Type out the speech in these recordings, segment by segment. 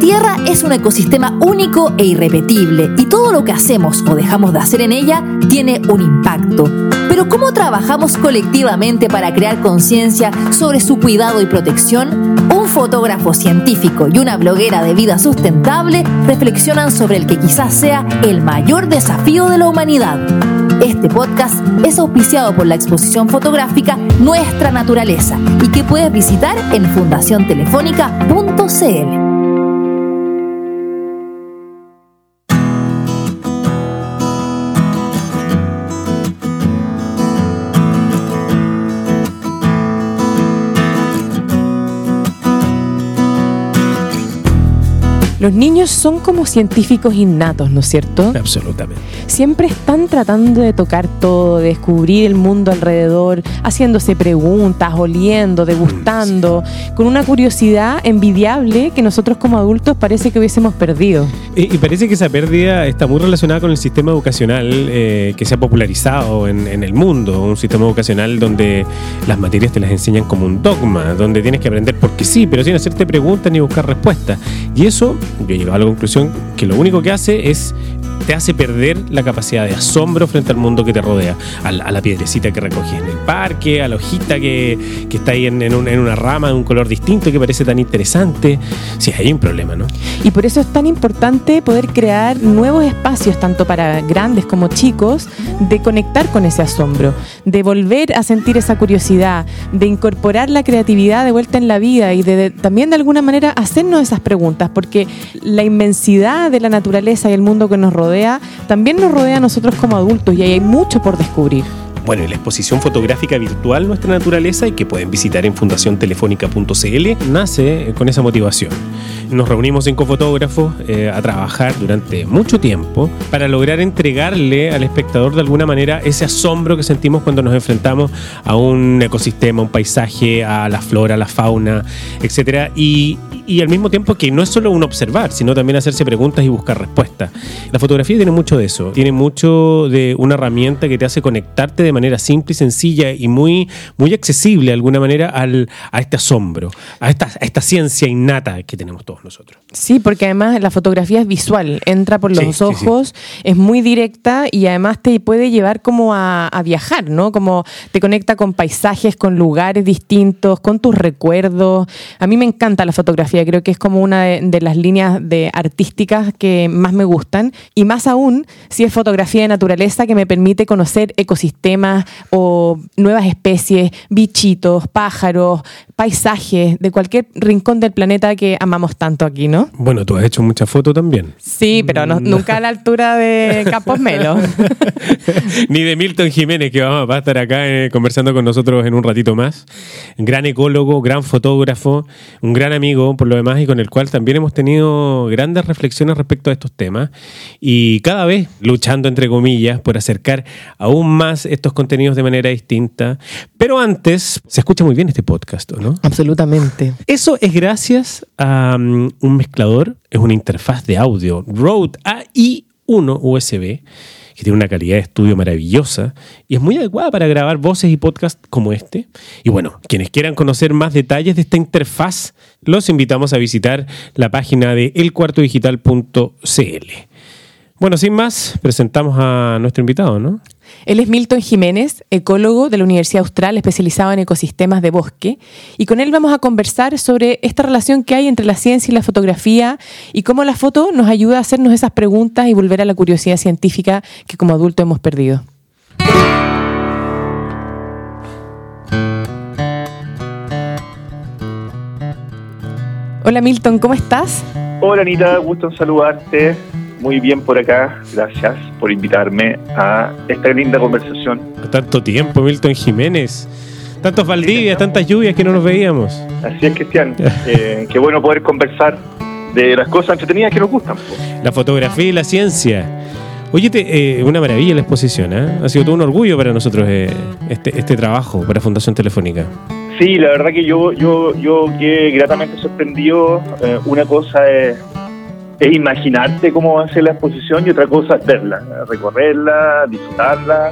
Tierra es un ecosistema único e irrepetible y todo lo que hacemos o dejamos de hacer en ella tiene un impacto. Pero ¿cómo trabajamos colectivamente para crear conciencia sobre su cuidado y protección? Un fotógrafo científico y una bloguera de vida sustentable reflexionan sobre el que quizás sea el mayor desafío de la humanidad. Este podcast es auspiciado por la exposición fotográfica Nuestra Naturaleza y que puedes visitar en fundaciontelefónica.cl. Los niños son como científicos innatos, ¿no es cierto? Absolutamente. Siempre están tratando de tocar todo, de descubrir el mundo alrededor, haciéndose preguntas, oliendo, degustando, con una curiosidad envidiable que nosotros como adultos parece que hubiésemos perdido. Y, y parece que esa pérdida está muy relacionada con el sistema educacional eh, que se ha popularizado en, en el mundo, un sistema educacional donde las materias te las enseñan como un dogma, donde tienes que aprender porque sí, pero sin hacerte preguntas ni buscar respuestas. Y eso yo llegado a la conclusión que lo único que hace es te hace perder la capacidad de asombro frente al mundo que te rodea, a la, piedrecita que recoges en el parque, a la hojita que, que está ahí en, en un- en una rama de un color distinto que parece tan interesante. Sí, hay un problema, ¿no? Y por eso es tan importante poder crear nuevos espacios, tanto para grandes como chicos, de conectar con ese asombro, de volver a sentir esa curiosidad, de incorporar la creatividad de vuelta en la vida y de- también de alguna manera hacernos esas preguntas, porque la inmensidad de la naturaleza y el mundo que nos rodea también nos rodea a nosotros como adultos y ahí hay mucho por descubrir. Bueno, y la exposición fotográfica virtual Nuestra Naturaleza y que pueden visitar en fundaciontelefónica.cl nace con esa motivación. Nos reunimos cinco fotógrafos eh, a trabajar durante mucho tiempo para lograr entregarle al espectador de alguna manera ese asombro que sentimos cuando nos enfrentamos a un ecosistema, un paisaje, a la flora, a la fauna, y, y al mismo tiempo que no es solo un observar, sino también hacerse preguntas y buscar respuestas. La fotografía tiene mucho de eso, tiene mucho de una herramienta que te hace conectarte de manera simple y sencilla y muy, muy accesible de alguna manera al, a este asombro, a esta, a esta ciencia innata que tenemos todos nosotros. Sí, porque además la fotografía es visual, entra por los Sí, sí, sí. ojos, es muy directa y además te puede llevar como a, a viajar, ¿no? Como te conecta con paisajes, con lugares distintos, con tus recuerdos. A mí me encanta la fotografía, creo que es como una de, de las líneas de artísticas que más me gustan y más aún si es fotografía de naturaleza que me permite conocer ecosistemas o nuevas especies, bichitos, pájaros, paisajes de cualquier rincón del planeta que amamos tanto aquí, ¿no? Bueno, tú has hecho muchas fotos también. Sí, pero no- nunca a la altura de Campos Melo. Ni de Milton Jiménez, que va a estar acá eh, conversando con nosotros en un ratito más. Gran ecólogo, gran fotógrafo, un gran amigo por lo demás y con el cual también hemos tenido grandes reflexiones respecto a estos temas y cada vez luchando, entre comillas, por acercar aún más estos contenidos de manera distinta. Pero antes, se escucha muy bien este podcast, ¿o ¿no? Absolutamente. Eso es gracias a mm, un mezclador, es una interfaz de audio Rode AI1 USB que tiene una calidad de estudio maravillosa y es muy adecuada para grabar voces y podcasts como este. Y bueno, quienes quieran conocer más detalles de esta interfaz, los invitamos a visitar la página de elcuartodigital.cl. Bueno, sin más, presentamos a nuestro invitado, ¿no? Él es Milton Jiménez, ecólogo de la Universidad Austral especializado en ecosistemas de bosque, y con él vamos a conversar sobre esta relación que hay entre la ciencia y la fotografía y cómo la foto nos ayuda a hacernos esas preguntas y volver a la curiosidad científica que como adultos hemos perdido. Hola Milton, ¿cómo estás? Hola Anita, gusto en saludarte. Muy bien por acá. Gracias por invitarme a esta linda conversación. Tanto tiempo, Milton Jiménez. Tantos Valdivias, tantas lluvias que no nos veíamos. Así es, Cristian. Eh, qué bueno poder conversar de las cosas entretenidas que nos gustan. La fotografía y la ciencia. Oye, te- eh, una maravilla la exposición, ¿eh? Ha sido todo un orgullo para nosotros eh, este, este trabajo para Fundación Telefónica. Sí, la verdad que yo yo yo quedé gratamente sorprendido. Eh, una cosa es, es imaginarte cómo va a ser la exposición y otra cosa es verla, recorrerla, disfrutarla.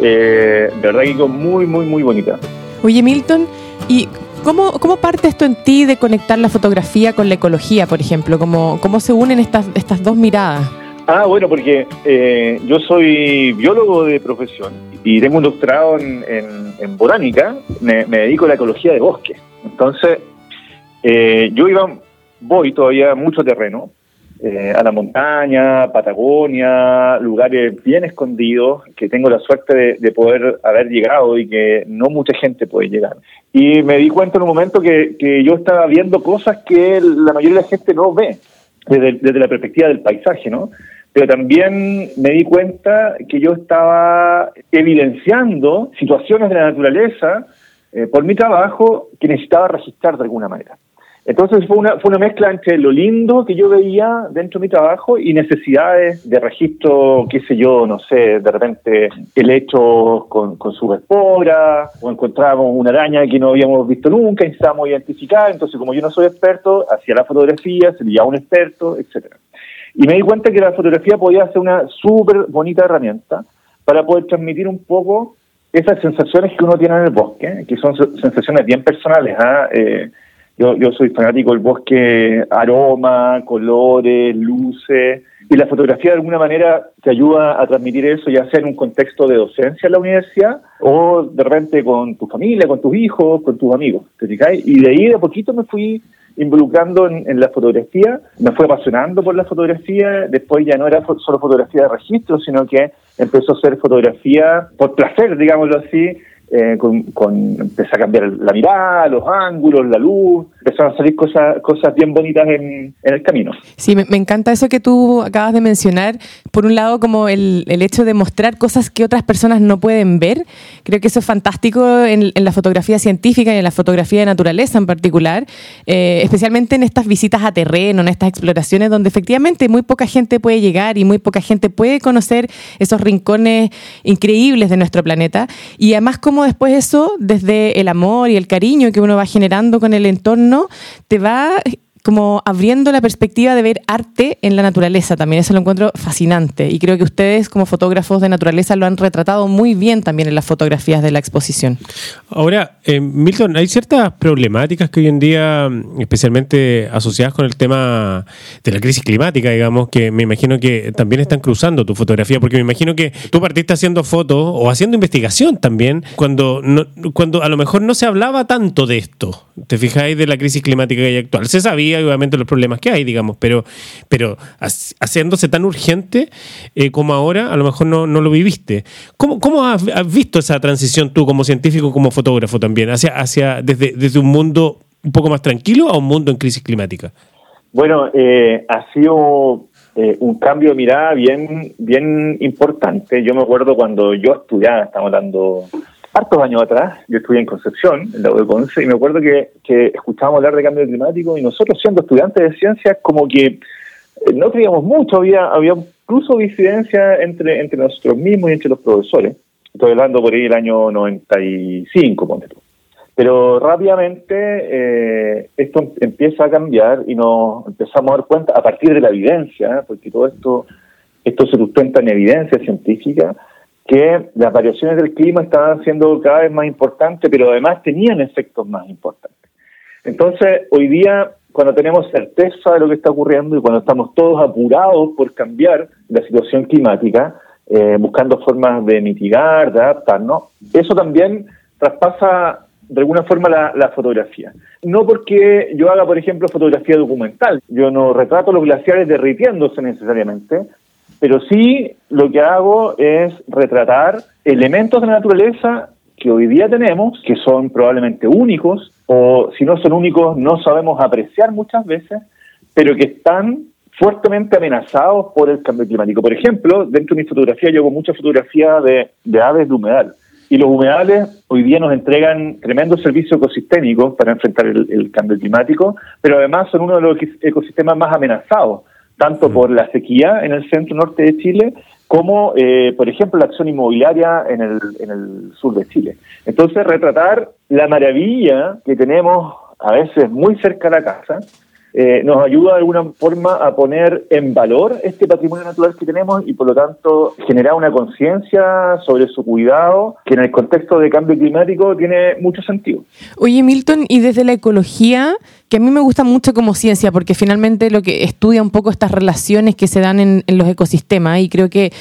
Eh, de verdad que quedó muy, muy, muy bonita. Oye, Milton, ¿y ¿Cómo, ¿Cómo parte esto en ti de conectar la fotografía con la ecología, por ejemplo? ¿Cómo, cómo se unen estas, estas dos miradas? Ah, bueno, porque eh, yo soy biólogo de profesión y tengo un doctorado en, en, botánica, me, dedico a la ecología de bosque. Entonces, eh, yo iba, voy todavía mucho terreno, eh, a la montaña, Patagonia, lugares bien escondidos, que tengo la suerte de, poder haber llegado y que no mucha gente puede llegar. Y me di cuenta en un momento que, que yo estaba viendo cosas que la mayoría de la gente no ve desde, desde la perspectiva del paisaje, ¿no? pero también me di cuenta que yo estaba evidenciando situaciones de la naturaleza eh, por mi trabajo que necesitaba registrar de alguna manera. Entonces fue una, fue una mezcla entre lo lindo que yo veía dentro de mi trabajo y necesidades de registro, qué sé yo, no sé, de repente el hecho con, con sus esporas, o encontrábamos una araña que no habíamos visto nunca necesitábamos identificar, entonces como yo no soy experto, hacía la fotografía, se un experto, etcétera. Y me di cuenta que la fotografía podía ser una súper bonita herramienta para poder transmitir un poco esas sensaciones que uno tiene en el bosque, que son sensaciones bien personales. ¿ah? Eh, yo, yo soy fanático del bosque, aroma, colores, luces, y la fotografía de alguna manera te ayuda a transmitir eso, ya sea en un contexto de docencia en la universidad o de repente con tu familia, con tus hijos, con tus amigos. ¿te Y de ahí de poquito me fui involucrando en, la fotografía, me fue apasionando por la fotografía, después ya no era solo fotografía de registro, sino que empezó a ser fotografía por placer, digámoslo así, eh, con, empecé a cambiar la mirada, los ángulos, la luz, empezaron a salir cosas, cosas bien bonitas en, el camino. Sí, me, encanta eso que tú acabas de mencionar. Por un lado, como el, el, hecho de mostrar cosas que otras personas no pueden ver. Creo que eso es fantástico en, la fotografía científica y en la fotografía de naturaleza en particular, eh, especialmente en estas visitas a terreno, en estas exploraciones donde efectivamente muy poca gente puede llegar y muy poca gente puede conocer esos rincones increíbles de nuestro planeta. Y además, como después eso, desde el amor y el cariño que uno va generando con el entorno, te va como abriendo la perspectiva de ver arte en la naturaleza también. Eso lo encuentro fascinante. Y creo que ustedes, como fotógrafos de naturaleza, lo han retratado muy bien también en las fotografías de la exposición. Ahora, eh, Milton, hay ciertas problemáticas que hoy en día, especialmente asociadas con el tema de la crisis climática, digamos, que me imagino que también están cruzando tu fotografía, porque me imagino que tú partiste haciendo fotos o haciendo investigación también, cuando, cuando a lo mejor no se hablaba tanto de esto. ¿Te fijáis de la crisis climática que hay actual? Se sabía obviamente los problemas que hay, digamos, pero, pero haciéndose tan urgente eh, como ahora, a lo mejor no, no lo viviste. ¿Cómo, cómo has, visto esa transición tú como científico, como fotógrafo también, hacia, hacia desde, desde un mundo un poco más tranquilo a un mundo en crisis climática? Bueno, eh, ha sido eh, un cambio de mirada bien, bien importante. Yo me acuerdo cuando yo estudiaba, estamos hablando hartos años atrás, yo estudié en Concepción, en la U y me acuerdo que, que escuchábamos hablar de cambio climático y nosotros siendo estudiantes de ciencias como que eh, no creíamos mucho, había, había incluso disidencia entre, entre nosotros mismos y entre los profesores. Estoy hablando por ahí del año 95, ponte tú. Pero rápidamente eh, esto empieza a cambiar y nos empezamos a dar cuenta a partir de la evidencia, porque todo esto, esto se sustenta en evidencia científica, que las variaciones del clima estaban siendo cada vez más importantes, pero además tenían efectos más importantes. Entonces, hoy día, cuando tenemos certeza de lo que está ocurriendo y cuando estamos todos apurados por cambiar la situación climática, eh, buscando formas de mitigar, de adaptarnos, eso también traspasa de alguna forma la, la, fotografía. No porque yo haga, por ejemplo, fotografía documental. Yo no retrato los glaciares derritiéndose necesariamente, pero sí lo que hago es retratar elementos de la naturaleza que hoy día tenemos, que son probablemente únicos, o si no son únicos, no sabemos apreciar muchas veces, pero que están fuertemente amenazados por el cambio climático. Por ejemplo, dentro de mi fotografía yo hago mucha fotografía de, aves de humedal. Y los humedales hoy día nos entregan tremendos servicios ecosistémicos para enfrentar el, cambio climático, pero además son uno de los ecosistemas más amenazados tanto por la sequía en el centro norte de Chile como, eh, por ejemplo, la acción inmobiliaria en el, en el sur de Chile. Entonces, retratar la maravilla que tenemos a veces muy cerca de la casa, eh, nos ayuda de alguna forma a poner en valor este patrimonio natural que tenemos y por lo tanto generar una conciencia sobre su cuidado que en el contexto de cambio climático tiene mucho sentido. Oye Milton, y desde la ecología, que a mí me gusta mucho como ciencia porque finalmente lo que estudia un poco estas relaciones que se dan en, los ecosistemas y creo que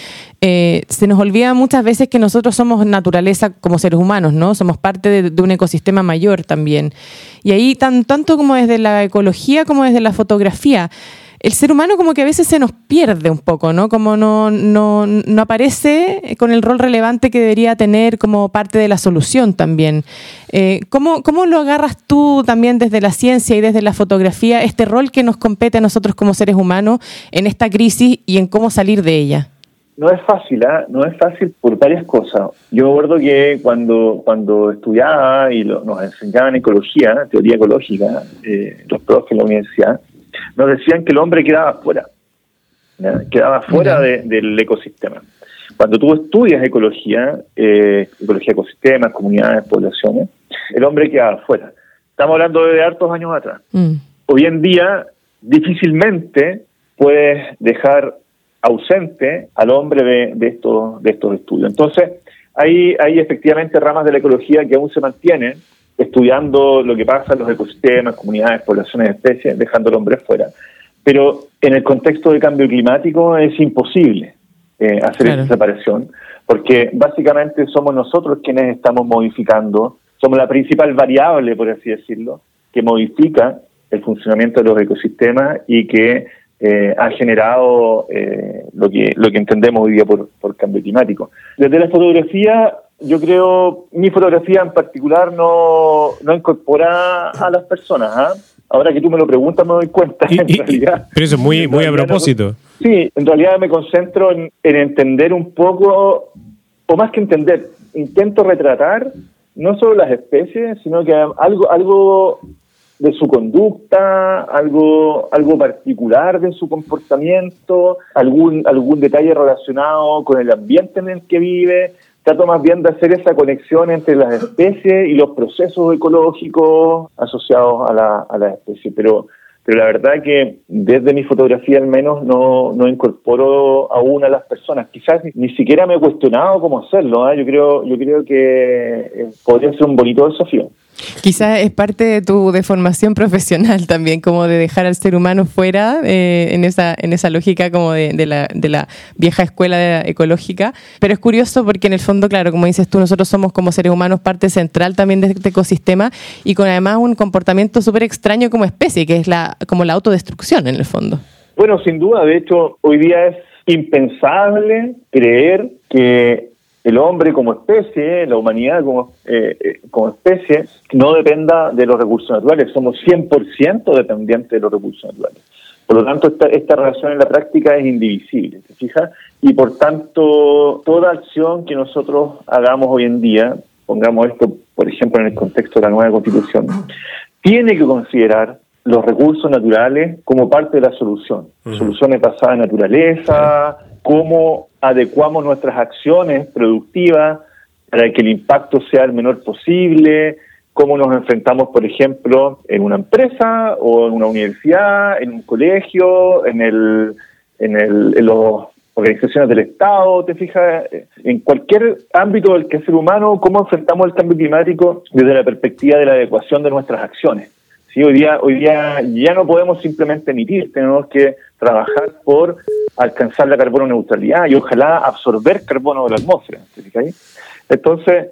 eh, se nos olvida muchas veces que nosotros somos naturaleza como seres humanos, ¿no? Somos parte de, un ecosistema mayor también. Y ahí tan, tanto como desde la ecología como desde la fotografía, el ser humano como que a veces se nos pierde un poco, ¿no? Como no, no, no, aparece con el rol relevante que debería tener como parte de la solución también. Eh, ¿cómo, ¿Cómo lo agarras tú también desde la ciencia y desde la fotografía, este rol que nos compete a nosotros como seres humanos en esta crisis y en cómo salir de ella? No es fácil, ¿eh? no es fácil por varias cosas. Yo recuerdo que cuando, cuando estudiaba y nos enseñaban ecología, teoría ecológica, eh, los profes en la universidad, nos decían que el hombre quedaba fuera, quedaba fuera del ecosistema. Cuando tú estudias ecología, eh, ecología de ecosistemas, comunidades, poblaciones, el hombre quedaba fuera. Estamos hablando de hartos años atrás. Mm. Hoy en día, difícilmente puedes dejar ausente al hombre de, de, estos, de estos estudios. Entonces, hay, hay efectivamente ramas de la ecología que aún se mantienen, estudiando lo que pasa en los ecosistemas, comunidades, poblaciones, especies, dejando al hombre fuera. Pero en el contexto de cambio climático es imposible eh, hacer esa separación, porque básicamente somos nosotros quienes estamos modificando, somos la principal variable, por así decirlo, que modifica el funcionamiento de los ecosistemas y que eh, ha generado eh, lo que lo que entendemos hoy día por, por cambio climático. Desde la fotografía yo creo, mi fotografía en particular no, no incorpora a las personas. ¿ah? Ahora que tú me lo preguntas me doy cuenta, en realidad. Pero eso es muy, muy a propósito. sí, en realidad me concentro en, entender un poco, o más que entender, intento retratar no solo las especies, sino que algo, algo de su conducta, algo, algo particular de su comportamiento, algún, algún detalle relacionado con el ambiente en el que vive, trato más bien de hacer esa conexión entre las especies y los procesos ecológicos asociados a, la, a las especies. Pero, pero la verdad que desde mi fotografía al menos no, no incorporo aún a las personas. Quizás ni, siquiera me he cuestionado cómo hacerlo. ¿eh? Yo, creo, yo creo que eh, podría ser un bonito desafío. Quizás es parte de tu deformación profesional también, como de dejar al ser humano fuera eh, en, esa, en esa lógica como de, de, la, de la vieja escuela ecológica. Pero es curioso porque en el fondo, claro, como dices tú, nosotros somos como seres humanos parte central también de este ecosistema y con además un comportamiento súper extraño como especie, que es la, como la autodestrucción en el fondo. Bueno, sin duda, de hecho, hoy día es impensable creer que el hombre como especie, la humanidad como, eh, eh, como especie, no dependa de los recursos naturales. Somos 100% dependientes de los recursos naturales. Por lo tanto, esta, esta relación en la práctica es indivisible, ¿se fija? Y por tanto, toda acción que nosotros hagamos hoy en día, pongamos esto, por ejemplo, en el contexto de la nueva constitución, tiene que considerar los recursos naturales como parte de la solución. Soluciones basadas en naturaleza, cómo adecuamos nuestras acciones productivas para que el impacto sea el menor posible, cómo nos enfrentamos, por ejemplo, en una empresa o en una universidad, en un colegio, en, el, en, el, en las organizaciones del Estado, te fijas, en cualquier ámbito del quehacer humano, cómo enfrentamos el cambio climático desde la perspectiva de la adecuación de nuestras acciones. Sí, hoy día, hoy día ya no podemos simplemente emitir, tenemos que trabajar por alcanzar la carbono neutralidad y ojalá absorber carbono de la atmósfera. Entonces,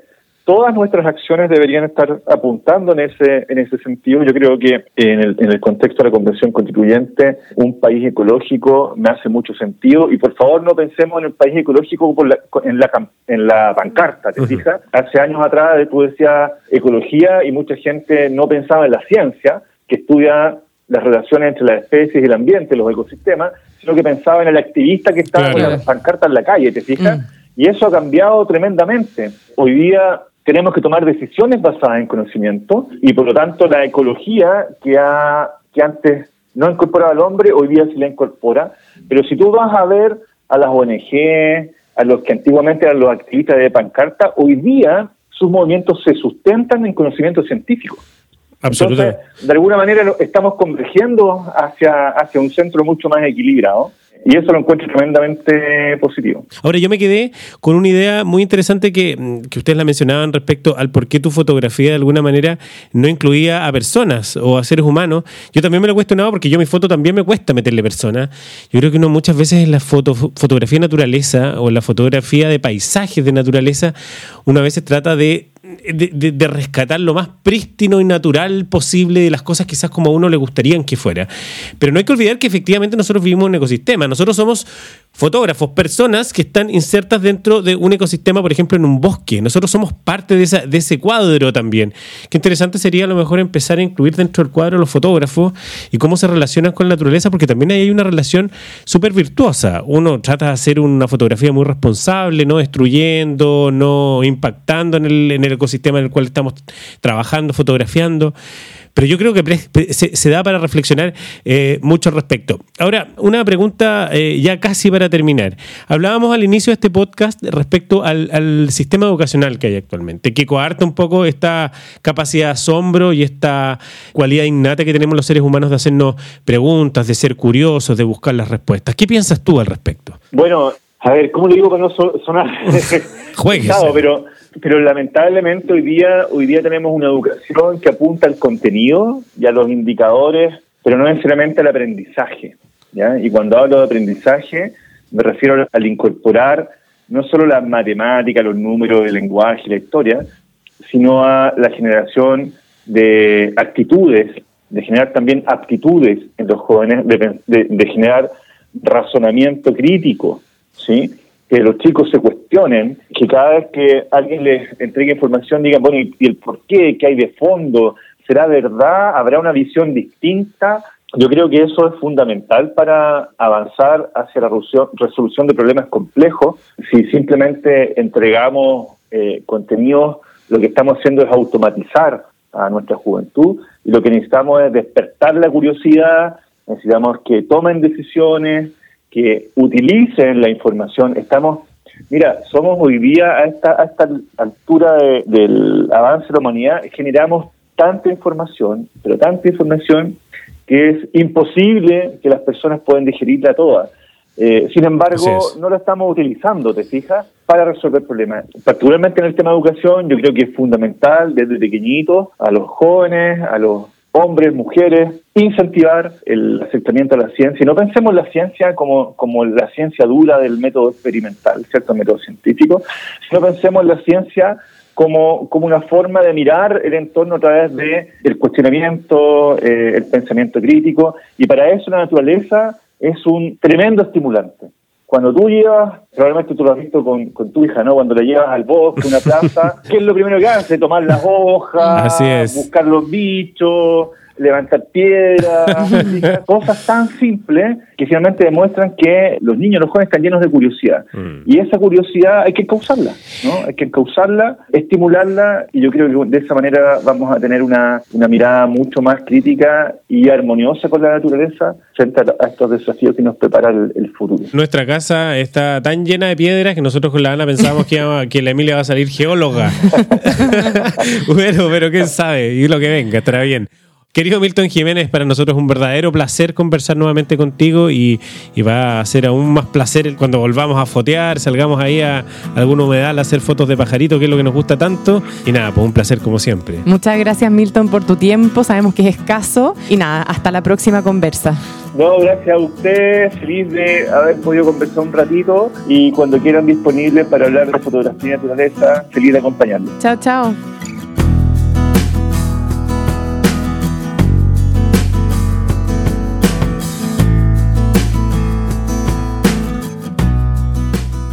todas nuestras acciones deberían estar apuntando en ese en ese sentido. Yo creo que en el, en el contexto de la Convención Constituyente, un país ecológico me hace mucho sentido. Y por favor, no pensemos en el país ecológico en, la, en la pancarta, ¿te fijas? Hace años atrás tú decías ecología y mucha gente no pensaba en la ciencia, que estudia las relaciones entre las especies y el ambiente, los ecosistemas, sino que pensaba en el activista que estaba con la pancarta en la calle, ¿te fijas? Mm. Y eso ha cambiado tremendamente. Hoy día tenemos que tomar decisiones basadas en conocimiento y por lo tanto la ecología que, ha, que antes no incorporaba al hombre, hoy día sí la incorpora. Pero si tú vas a ver a las ONG, a los que antiguamente eran los activistas de pancarta, hoy día sus movimientos se sustentan en conocimiento científico. Absolutamente. de alguna manera estamos convergiendo hacia, hacia un centro mucho más equilibrado. Y eso lo encuentro tremendamente positivo. Ahora, yo me quedé con una idea muy interesante que, que, ustedes la mencionaban respecto al por qué tu fotografía de alguna manera no incluía a personas o a seres humanos. Yo también me lo he cuestionado porque yo mi foto también me cuesta meterle personas. Yo creo que uno muchas veces en la foto, fotografía de naturaleza o en la fotografía de paisajes de naturaleza, una vez se trata de de, rescatar lo más prístino y natural posible de las cosas quizás como a uno le gustaría que fuera. Pero no hay que olvidar que efectivamente nosotros vivimos en un ecosistema. Nosotros somos fotógrafos, personas que están insertas dentro de un ecosistema, por ejemplo, en un bosque. Nosotros somos parte de, esa, de ese cuadro también. Qué interesante sería a lo mejor empezar a incluir dentro del cuadro los fotógrafos y cómo se relacionan con la naturaleza, porque también hay una relación súper virtuosa. Uno trata de hacer una fotografía muy responsable, no destruyendo, no impactando en el, en el ecosistema en el cual estamos trabajando, fotografiando. Pero yo creo que se, da para reflexionar eh, mucho al respecto. Ahora, una pregunta eh, ya casi para terminar. Hablábamos al inicio de este podcast respecto al, sistema educacional que hay actualmente, que coarta un poco esta capacidad de asombro y esta cualidad innata que tenemos los seres humanos de hacernos preguntas, de ser curiosos, de buscar las respuestas. ¿Qué piensas tú al respecto? Bueno, a ver, ¿cómo le digo que no sonar? Juegues. pero pero lamentablemente hoy día hoy día tenemos una educación que apunta al contenido y a los indicadores, pero no necesariamente al aprendizaje. ¿ya? Y cuando hablo de aprendizaje, me refiero al incorporar no solo la matemática, los números, el lenguaje, la historia, sino a la generación de actitudes, de generar también aptitudes en los jóvenes, de, de generar razonamiento crítico, ¿sí? que los chicos se que cada vez que alguien les entregue información digan, bueno, ¿y el por qué? ¿Qué hay de fondo? ¿Será verdad? ¿Habrá una visión distinta? Yo creo que eso es fundamental para avanzar hacia la resolución de problemas complejos. Si simplemente entregamos eh, contenidos, lo que estamos haciendo es automatizar a nuestra juventud y lo que necesitamos es despertar la curiosidad, necesitamos que tomen decisiones, que utilicen la información. Estamos, mira, somos hoy día a esta, a esta altura del avance de la humanidad, generamos tanta información, pero tanta información que es imposible que las personas puedan digerirla toda. Eh, sin embargo, no la estamos utilizando, ¿te fijas? Para resolver problemas. Particularmente en el tema de educación, yo creo que es fundamental desde pequeñitos a los jóvenes, a los hombres, mujeres, incentivar el acercamiento a la ciencia. Y no pensemos la ciencia como, como la ciencia dura del método experimental, ¿cierto? método científico, sino pensemos la ciencia como, como una forma de mirar el entorno a través de el cuestionamiento, eh, el pensamiento crítico, y para eso la naturaleza es un tremendo estimulante. Cuando tú llevas, probablemente tú lo has visto con, con tu hija, ¿no? Cuando la llevas al bosque, una plaza, ¿qué es lo primero que hace? Tomar las hojas, buscar los bichos, levantar piedras, cosas tan simples que finalmente demuestran que los niños, los jóvenes están llenos de curiosidad. Mm. Y esa curiosidad hay que causarla, ¿no? Hay que causarla, estimularla y yo creo que de esa manera vamos a tener una, una mirada mucho más crítica y armoniosa con la naturaleza frente a estos desafíos que nos prepara el, futuro. Nuestra casa está tan llena de piedras que nosotros con la Ana pensábamos que, que la Emilia va a salir geóloga. bueno, pero quién sabe, y lo que venga, estará bien. Querido Milton Jiménez, para nosotros es un verdadero placer conversar nuevamente contigo y, va a ser aún más placer cuando volvamos a fotear, salgamos ahí a, alguna humedal a hacer fotos de pajarito, que es lo que nos gusta tanto. Y nada, pues un placer como siempre. Muchas gracias Milton por tu tiempo, sabemos que es escaso y nada, hasta la próxima conversa. No, gracias a usted, feliz de haber podido conversar un ratito y cuando quieran disponibles para hablar de fotografía y naturaleza, feliz de acompañarlos. Chao, chao.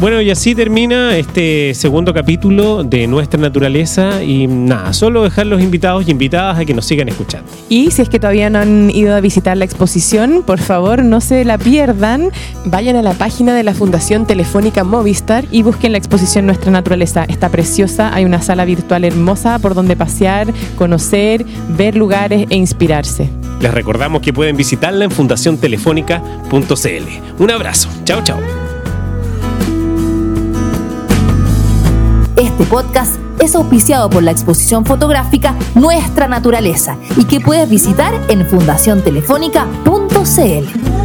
Bueno, y así termina este segundo capítulo de Nuestra Naturaleza y nada, solo dejar los invitados y invitadas a que nos sigan escuchando. Y si es que todavía no han ido a visitar la exposición, por favor no se la pierdan, vayan a la página de la Fundación Telefónica Movistar y busquen la exposición Nuestra Naturaleza. Está preciosa, hay una sala virtual hermosa por donde pasear, conocer, ver lugares e inspirarse. Les recordamos que pueden visitarla en fundaciontelefónica.cl. Un abrazo, chao chao. Este podcast es auspiciado por la exposición fotográfica Nuestra Naturaleza y que puedes visitar en fundaciontelefónica.cl.